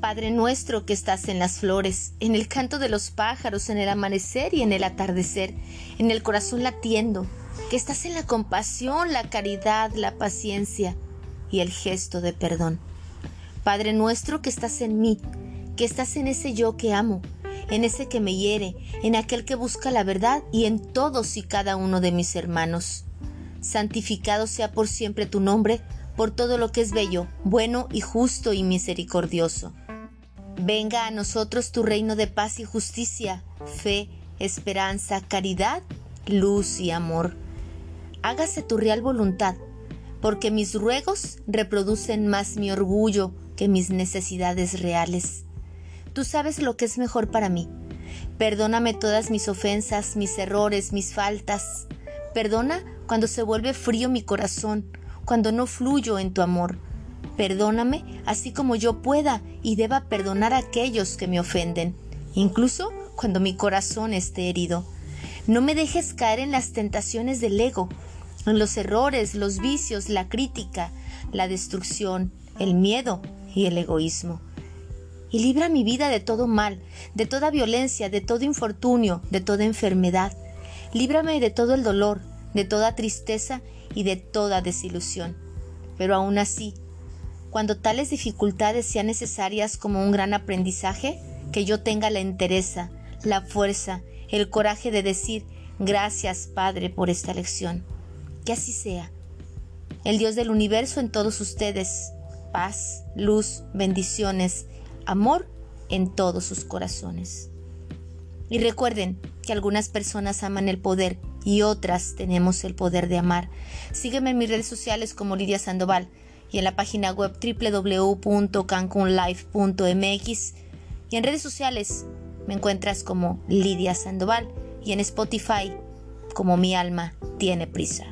Padre nuestro que estás en las flores, en el canto de los pájaros, en el amanecer y en el atardecer, en el corazón latiendo, que estás en la compasión, la caridad, la paciencia y el gesto de perdón. Padre nuestro que estás en mí, que estás en ese yo que amo, en ese que me hiere, en aquel que busca la verdad y en todos y cada uno de mis hermanos. Santificado sea por siempre tu nombre, por todo lo que es bello, bueno y justo y misericordioso. Venga a nosotros tu reino de paz y justicia, fe, esperanza, caridad, luz y amor. Hágase tu real voluntad, porque mis ruegos reproducen más mi orgullo que mis necesidades reales. Tú sabes lo que es mejor para mí. Perdóname todas mis ofensas, mis errores, mis faltas. Perdona cuando se vuelve frío mi corazón, cuando no fluyo en tu amor. Perdóname así como yo pueda y deba perdonar a aquellos que me ofenden, incluso cuando mi corazón esté herido. No me dejes caer en las tentaciones del ego, en los errores, los vicios, la crítica, la destrucción, el miedo y el egoísmo y libra mi vida de todo mal, de toda violencia, de todo infortunio, de toda enfermedad. Líbrame de todo el dolor, de toda tristeza y de toda desilusión. Pero aún así, cuando tales dificultades sean necesarias como un gran aprendizaje, que yo tenga la entereza, la fuerza, el coraje de decir gracias Padre por esta lección. Que así sea. El Dios del universo en todos ustedes, paz, luz, bendiciones, amor en todos sus corazones. Y recuerden que algunas personas aman el poder y otras tenemos el poder de amar. Sígueme en mis redes sociales como Lidia Sandoval y en la página web www.cancunlife.mx y en redes sociales me encuentras como Lidia Sandoval y en Spotify como Mi alma tiene prisa.